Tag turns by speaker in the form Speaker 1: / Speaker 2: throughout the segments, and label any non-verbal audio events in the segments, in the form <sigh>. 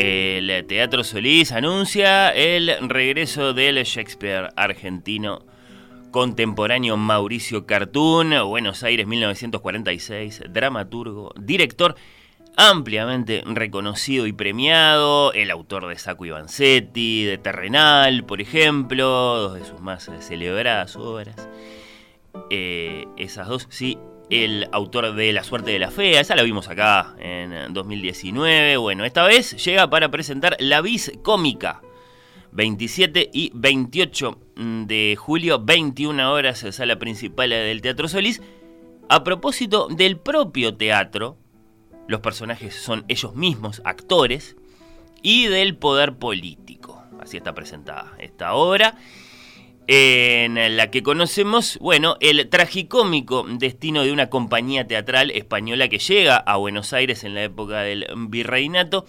Speaker 1: El Teatro Solís anuncia el regreso del Shakespeare argentino contemporáneo Mauricio Cartún, Buenos Aires 1946, dramaturgo, director ampliamente reconocido y premiado, el autor de Saco y Vanzetti, de Terrenal, por ejemplo, dos de sus más celebradas obras. Eh, esas dos, sí, el autor de La suerte de la fea, esa la vimos acá en 2019. Bueno, esta vez llega para presentar La Vis Cómica. 27 y 28 de julio, 21 horas, sala principal del Teatro Solís. A propósito del propio teatro, los personajes son ellos mismos, actores, y del poder político. Así está presentada esta obra en la que conocemos, bueno, el tragicómico destino de una compañía teatral española que llega a Buenos Aires en la época del virreinato,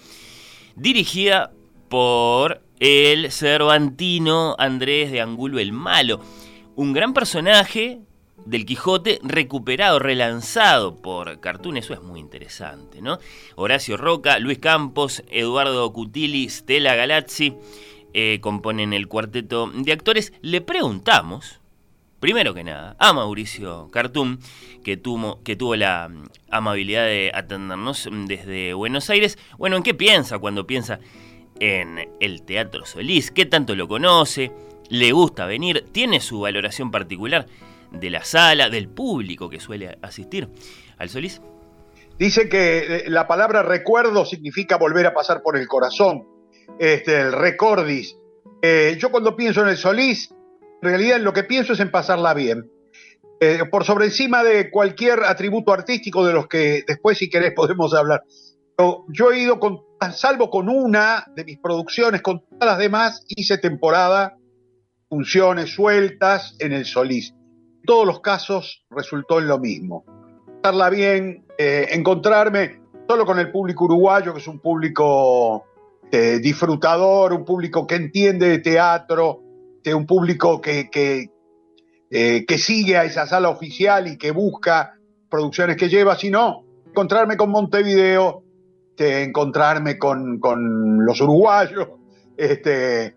Speaker 1: dirigida por el cervantino Andrés de Angulo el Malo, un gran personaje del Quijote recuperado, relanzado por Cartoon, eso es muy interesante, ¿no? Horacio Roca, Luis Campos, Eduardo Cutili, Stella Galazzi, eh, componen el cuarteto de actores, le preguntamos, primero que nada, a Mauricio Cartum, que tuvo, que tuvo la mm, amabilidad de atendernos desde Buenos Aires, bueno, ¿en qué piensa cuando piensa en el Teatro Solís? ¿Qué tanto lo conoce? ¿Le gusta venir? ¿Tiene su valoración particular de la sala, del público que suele asistir al Solís?
Speaker 2: Dice que eh, la palabra recuerdo significa volver a pasar por el corazón este, el recordis. Eh, yo cuando pienso en el Solís, en realidad lo que pienso es en pasarla bien. Eh, por sobre encima de cualquier atributo artístico de los que después, si querés, <laughs> podemos hablar. Yo, he ido, con, salvo con una de mis producciones, con todas las demás, hice temporada, funciones sueltas en el Solís. En todos los casos resultó en lo mismo. Pasarla bien, eh, encontrarme solo con el público uruguayo, que es un público este, disfrutador, un público que entiende de teatro, este, un público que, eh, que, sigue a esa sala oficial y que busca producciones que lleva, sino encontrarme con Montevideo, encontrarme con, los uruguayos. Este,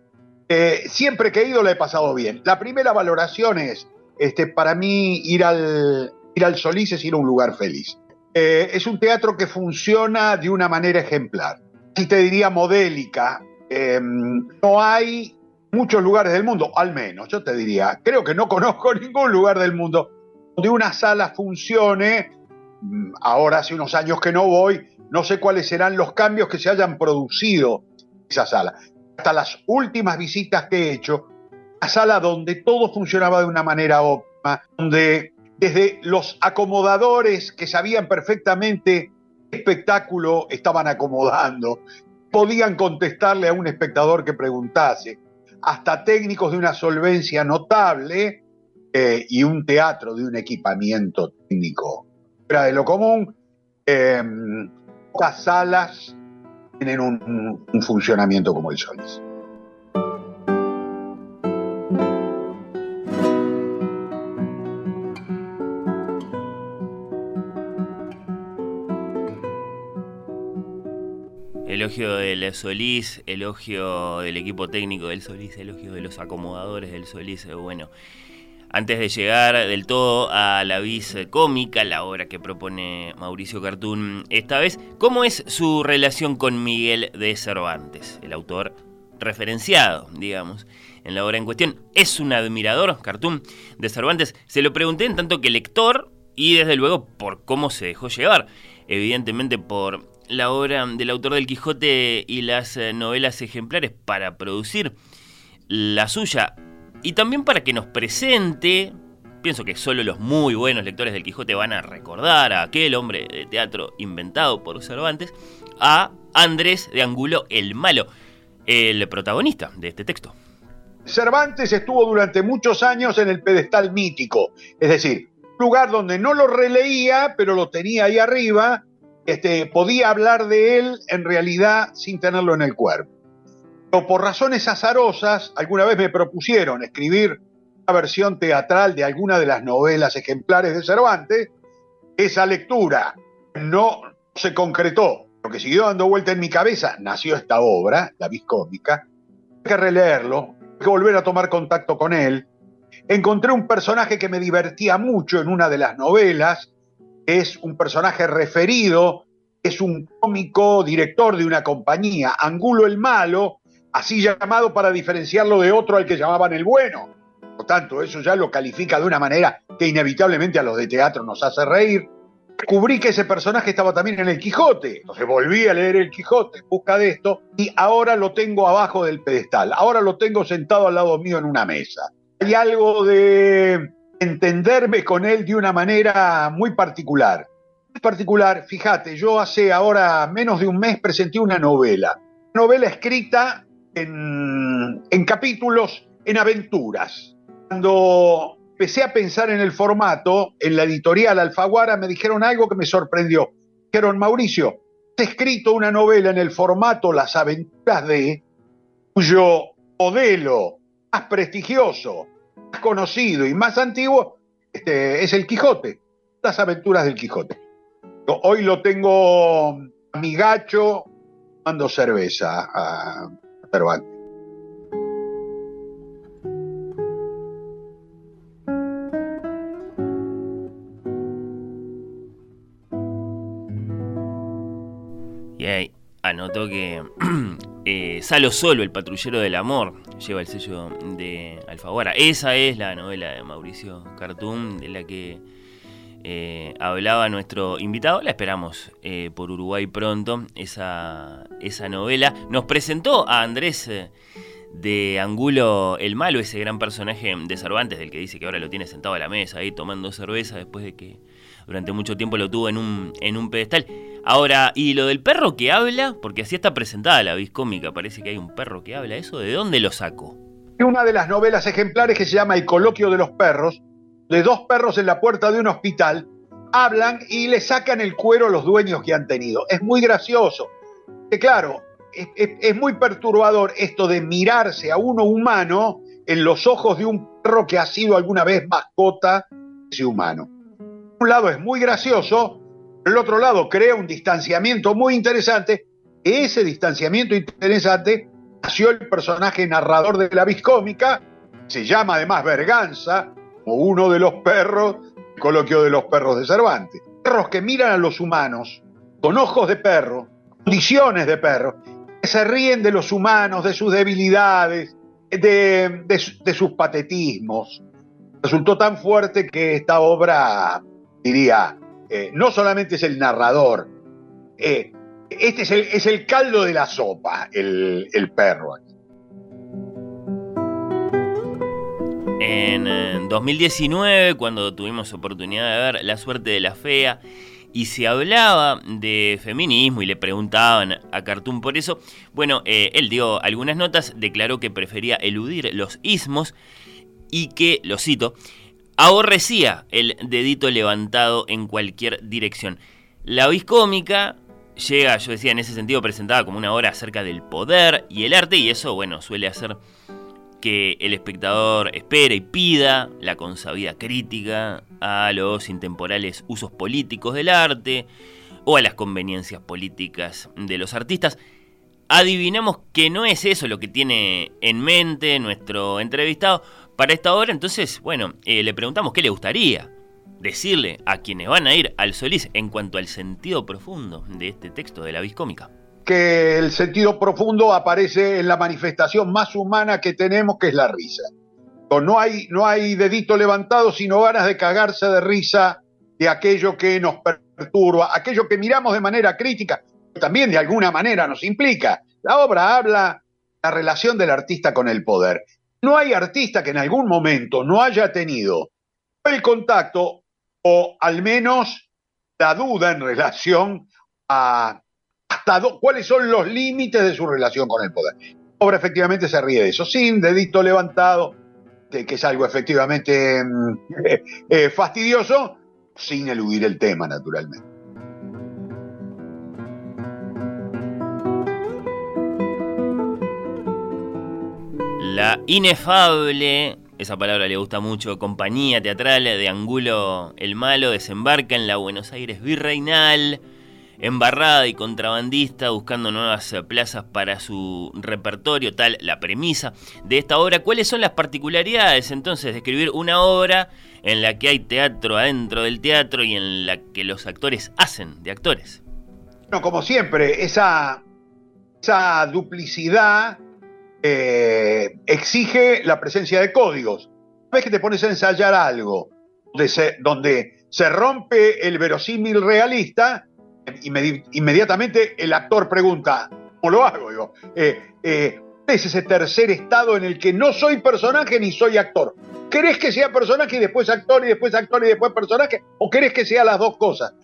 Speaker 2: siempre que he ido le he pasado bien. La primera valoración es, este, para mí, ir al, ir al Solís es ir a un lugar feliz. Eh, es un teatro que funciona de una manera ejemplar te diría modélica. Em, no hay muchos lugares del mundo, al menos yo te diría, creo que no <laughs> conozco ningún lugar del mundo donde una sala funcione. Mm, ahora hace unos años que no voy, no sé cuáles serán los cambios que se hayan producido en esa sala. Hasta las últimas visitas que he hecho, la sala donde todo funcionaba de una manera óptima, donde desde los acomodadores que sabían perfectamente espectáculo estaban acomodando. Podían contestarle a un espectador que preguntase. Hasta técnicos de una solvencia notable eh, y un teatro de un equipamiento técnico fuera de lo común. Eh, salas tienen un, un funcionamiento como el Solís.
Speaker 1: Elogio del Solís, elogio del equipo técnico del Solís, elogio de los acomodadores del Solís. Eh, bueno, antes de llegar del todo a la vis cómica, la obra que propone Mauricio Cartún esta vez, ¿cómo es su relación con Miguel de Cervantes, el autor referenciado, digamos, en la obra en cuestión? ¿Es un admirador, Cartún, de Cervantes? Se lo pregunté en tanto que lector y desde luego por cómo se dejó llevar, evidentemente por la obra del autor del Quijote y las eh, novelas ejemplares para producir la suya y también para que nos presente, pienso que solo los muy buenos lectores del Quijote van a recordar a aquel hombre de teatro inventado por Cervantes, a Andrés de Angulo el Malo, el protagonista de este texto.
Speaker 2: Cervantes estuvo durante muchos años en el pedestal mítico, es decir, lugar donde no lo releía, pero lo tenía ahí arriba, este, podía hablar de él en realidad sin tenerlo en el cuerpo. Pero por razones azarosas, alguna vez me propusieron escribir una versión teatral de alguna de las novelas ejemplares de Cervantes. Esa lectura no se concretó, lo que siguió dando vuelta en mi cabeza, nació esta obra, La Viscómica. Hay que releerlo, hay que volver a tomar contacto con él. Encontré un personaje que me divertía mucho en una de las novelas, es un personaje referido, es un cómico director de una compañía, Angulo el Malo, así llamado para diferenciarlo de otro al que llamaban el bueno. Por tanto, eso ya lo califica de una manera que inevitablemente a los de teatro nos hace reír. Descubrí que ese personaje estaba también en el Quijote, entonces volví a leer el Quijote en busca de esto y ahora lo tengo abajo del pedestal, ahora lo tengo sentado al lado mío en una mesa. Hay algo de entenderme con él de una manera muy particular. Muy particular, fíjate, yo hace ahora menos de un mes presenté una novela, novela escrita en, capítulos, en aventuras. Cuando empecé a pensar en el formato, en la editorial Alfaguara me dijeron algo que me sorprendió. Dijeron, Mauricio, has escrito una novela en el formato Las aventuras de, cuyo modelo más prestigioso, conocido y más antiguo este, es el Quijote, las aventuras del Quijote. Hoy lo tengo a mi gacho tomando cerveza a Cervantes.
Speaker 1: Y ahí anotó que <clears throat> eh, Salo Solo, el patrullero del amor, lleva el sello de Alfaguara. Esa es la novela de Mauricio Cartoon, de la que eh, hablaba nuestro invitado. La esperamos eh, por Uruguay pronto, esa, esa novela. Nos presentó a Andrés de Angulo el Malo, ese gran personaje de Cervantes, del que dice que ahora lo tiene sentado a la mesa ahí tomando cerveza después de que durante mucho tiempo lo tuvo en un, en un pedestal. Ahora, ¿y lo del perro que habla? Porque así está presentada la viscómica, parece que hay un perro que habla. ¿Eso de dónde lo saco?
Speaker 2: Una de las novelas ejemplares que se llama El coloquio de los perros, de dos perros en la puerta de un hospital, hablan y le sacan el cuero a los dueños que han tenido. Es muy gracioso. Que claro, es, es, es muy perturbador esto de mirarse a uno humano en los ojos de un perro que ha sido alguna vez mascota de ese humano. Un lado es muy gracioso, el otro lado crea un distanciamiento muy interesante. Ese distanciamiento interesante nació el personaje narrador de la viscómica, se llama además Berganza, como uno de los perros, el coloquio de los perros de Cervantes. Perros que miran a los humanos con ojos de perro, condiciones de perro, que se ríen de los humanos, de sus debilidades, de, de, de sus patetismos. Resultó tan fuerte que esta obra, diría, eh, no solamente es el narrador, eh, este es el, es el, caldo de la sopa, el, el perro.
Speaker 1: En 2019, cuando tuvimos oportunidad de ver La suerte de la fea, y se hablaba de feminismo y le preguntaban a Cartoon por eso, bueno, eh, él dio algunas notas, declaró que prefería eludir los ismos y que, lo cito, aborrecía el dedito levantado en cualquier dirección. La viscómica llega, yo decía, en ese sentido presentada como una obra acerca del poder y el arte, y eso, bueno, suele hacer que el espectador espere y pida la consabida crítica a los intemporales usos políticos del arte o a las conveniencias políticas de los artistas. Adivinamos que no es eso lo que tiene en mente nuestro entrevistado para esta obra, entonces, bueno, eh, le preguntamos qué le gustaría decirle a quienes van a ir al Solís en cuanto al sentido profundo de este texto de la viscómica
Speaker 2: que el sentido profundo aparece en la manifestación más humana que tenemos, que es la risa. No hay, no hay dedito levantado, sino ganas de cagarse de risa de aquello que nos perturba, aquello que miramos de manera crítica, también de alguna manera nos implica. La obra habla la relación del artista con el poder. No hay artista que en algún momento no haya tenido el contacto o al menos la duda en relación a hasta cuáles son los límites de su relación con el poder. Obra efectivamente se ríe de eso, sin dedito levantado, que, es algo efectivamente mm, <laughs> eh, fastidioso, sin eludir el tema, naturalmente.
Speaker 1: La inefable, esa palabra le gusta mucho, compañía teatral de Angulo el Malo desembarca en la Buenos Aires virreinal, embarrada y contrabandista, buscando nuevas plazas para su repertorio, tal la premisa de esta obra. ¿Cuáles son las particularidades entonces de escribir una obra en la que hay teatro adentro del teatro y en la que los actores hacen de actores?
Speaker 2: Bueno, como siempre, esa, esa duplicidad eh, exige la presencia de códigos. Una vez que te pones a ensayar algo donde se, donde se rompe el verosímil realista, inmediatamente el actor pregunta, ¿cómo lo hago? Digo, eh, eh, es ese tercer estado en el que no soy personaje ni soy actor. ¿Querés que sea personaje y después actor y después actor y después personaje? ¿O querés que sea las dos cosas?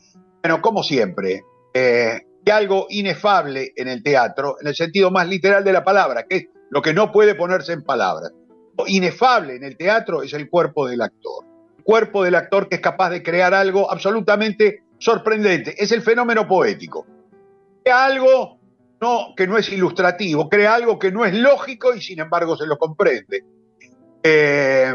Speaker 2: Bueno, como siempre, hay algo inefable en el teatro, en el sentido más literal de la palabra, que es lo que no puede ponerse en palabras. Inefable en el teatro es el cuerpo del actor. El cuerpo del actor que es capaz de crear algo absolutamente sorprendente. Es el fenómeno poético. Crea algo no, que no es ilustrativo, crea algo que no es lógico y sin embargo se lo comprende. Eh,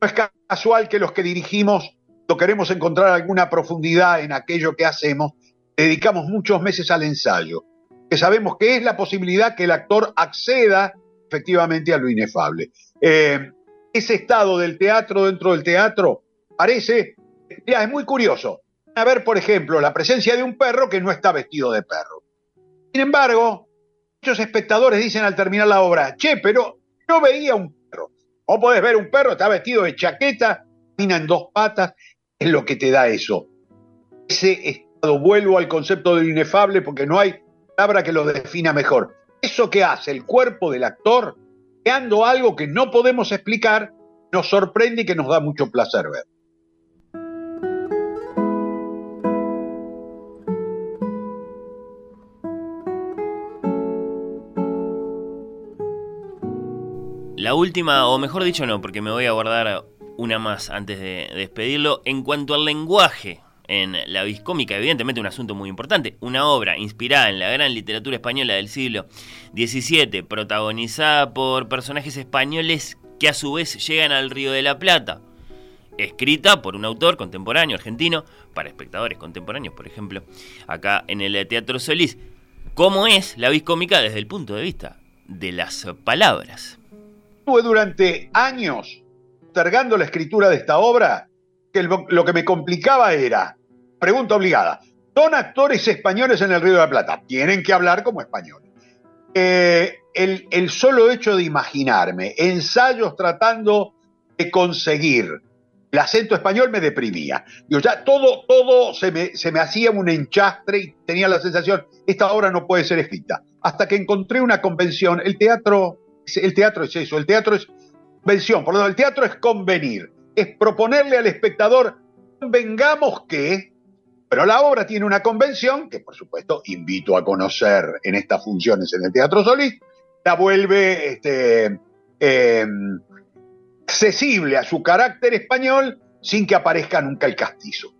Speaker 2: no es casual que los que dirigimos lo queremos encontrar alguna profundidad en aquello que hacemos, dedicamos muchos meses al ensayo que sabemos que es la posibilidad que el actor acceda efectivamente a lo inefable. Eh, ese estado del teatro dentro del teatro parece, ya, es muy curioso. A ver, por ejemplo, la presencia de un perro que no está vestido de perro. Sin embargo, muchos espectadores dicen al terminar la obra, che, pero no veía un perro. O podés ver un perro, está vestido de chaqueta, camina en dos patas, es lo que te da eso. Ese estado, vuelvo al concepto del inefable porque no hay palabra que lo defina mejor. Eso que hace el cuerpo del actor, creando algo que no podemos explicar, nos sorprende y que nos da mucho placer ver.
Speaker 1: La última, o mejor dicho no, porque me voy a guardar una más antes de despedirlo, en cuanto al lenguaje en la viscómica, evidentemente un asunto muy importante, una obra inspirada en la gran literatura española del siglo XVII, protagonizada por personajes españoles que a su vez llegan al Río de la Plata, escrita por un autor contemporáneo argentino, para espectadores contemporáneos, por ejemplo, acá en el Teatro Solís. ¿Cómo es la viscómica desde el punto de vista de las palabras?
Speaker 2: Estuve durante años postergando la escritura de esta obra, que lo que me complicaba era pregunta obligada. Son actores españoles en el Río de la Plata. Tienen que hablar como españoles. Eh, el, solo hecho de imaginarme ensayos tratando de conseguir el acento español me deprimía. Yo ya todo, todo se me, se me hacía un enchastre y tenía la sensación, esta obra no puede ser escrita. Hasta que encontré una convención. El teatro, el teatro es eso, el teatro es convención, por lo tanto, el teatro es convenir, es proponerle al espectador, convengamos que pero la obra tiene una convención, que por supuesto invito a conocer en estas funciones en el Teatro Solís, la vuelve este, em, accesible a su carácter español sin que aparezca nunca el castizo.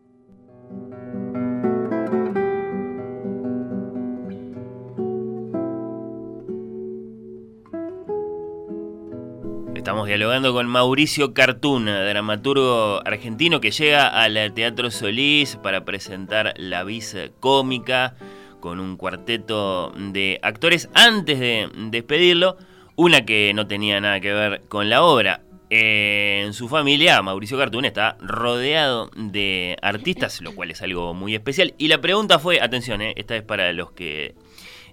Speaker 1: Estamos dialogando con Mauricio Cartún, dramaturgo argentino que llega al Teatro Solís para presentar La Vis Cómica con un cuarteto de actores. Antes de despedirlo, una que no tenía nada que ver con la obra. En su familia, Mauricio Cartún está rodeado de artistas, lo cual es algo muy especial. Y la pregunta fue, atención, eh, esta es para los que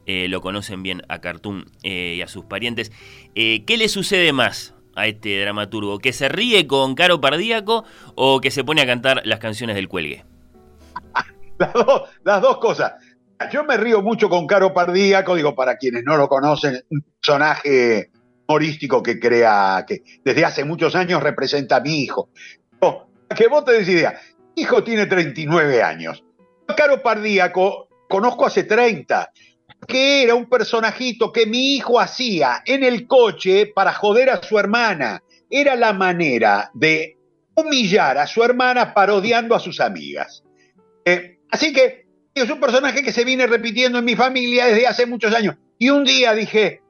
Speaker 1: eh, lo conocen bien a Cartoon eh, y a sus parientes. ¿Qué le sucede más a este dramaturgo? ¿Que se ríe con Caro Pardíaco o que se pone a cantar las canciones del cuelgue? <laughs>
Speaker 2: Las dos, cosas. Yo me río mucho con Caro Pardíaco, digo, para quienes no lo conocen, un personaje humorístico que crea, que desde hace muchos años representa a mi hijo. que vos te des idea, mi hijo tiene 39 años. Caro Pardíaco conozco hace 30 que era un personajito que mi hijo hacía en el coche para joder a su hermana. Era la manera de humillar a su hermana parodiando a sus amigas. Eh, así que es un personaje que se viene repitiendo en mi familia desde hace muchos años. Y un día dije,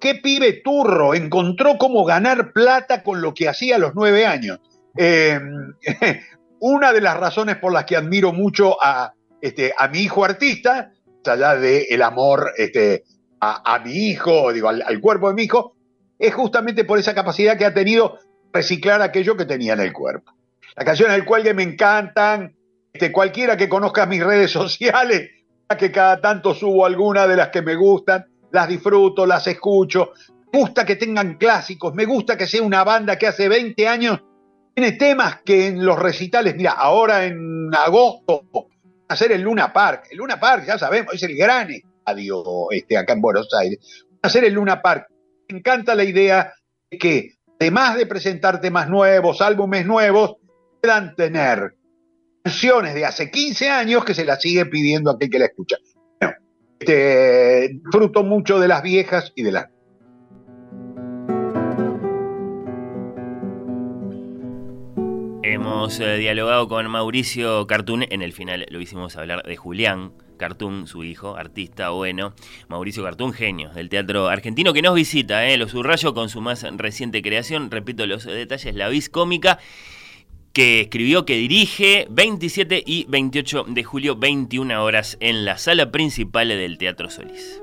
Speaker 2: qué pibe turro, encontró cómo ganar plata con lo que hacía a los nueve años. Eh, <laughs> una de las razones por las que admiro mucho a, este, a mi hijo artista allá del amor este, a, mi hijo, digo, al, cuerpo de mi hijo, es justamente por esa capacidad que ha tenido reciclar aquello que tenía en el cuerpo. Las canciones del cuelgue me encantan, este, cualquiera que conozca mis redes <laughs> sociales, que cada tanto subo alguna de las que me gustan, las disfruto, las escucho, me gusta que tengan clásicos, me gusta que sea una banda que hace 20 años tiene temas que en los recitales, mira, ahora en agosto hacer el Luna Park. El Luna Park, ya sabemos, es el gran estadio este, acá en Buenos Aires. Hacer el Luna Park. Me encanta la idea de que, además de presentar temas nuevos, álbumes nuevos, puedan tener canciones de hace 15 años que se las sigue pidiendo a aquel que la escucha. Bueno, este, mucho de las viejas y de las
Speaker 1: Hemos eh, dialogado con Mauricio Cartún, en el final lo hicimos hablar de Julián Cartún, su hijo, artista bueno, Mauricio Cartún, genio del teatro argentino, que nos visita, eh, lo subrayo con su más reciente creación, repito los detalles, La Vis Cómica, que escribió, que dirige 27 y 28 de julio, 21 horas, en la sala principal del Teatro Solís.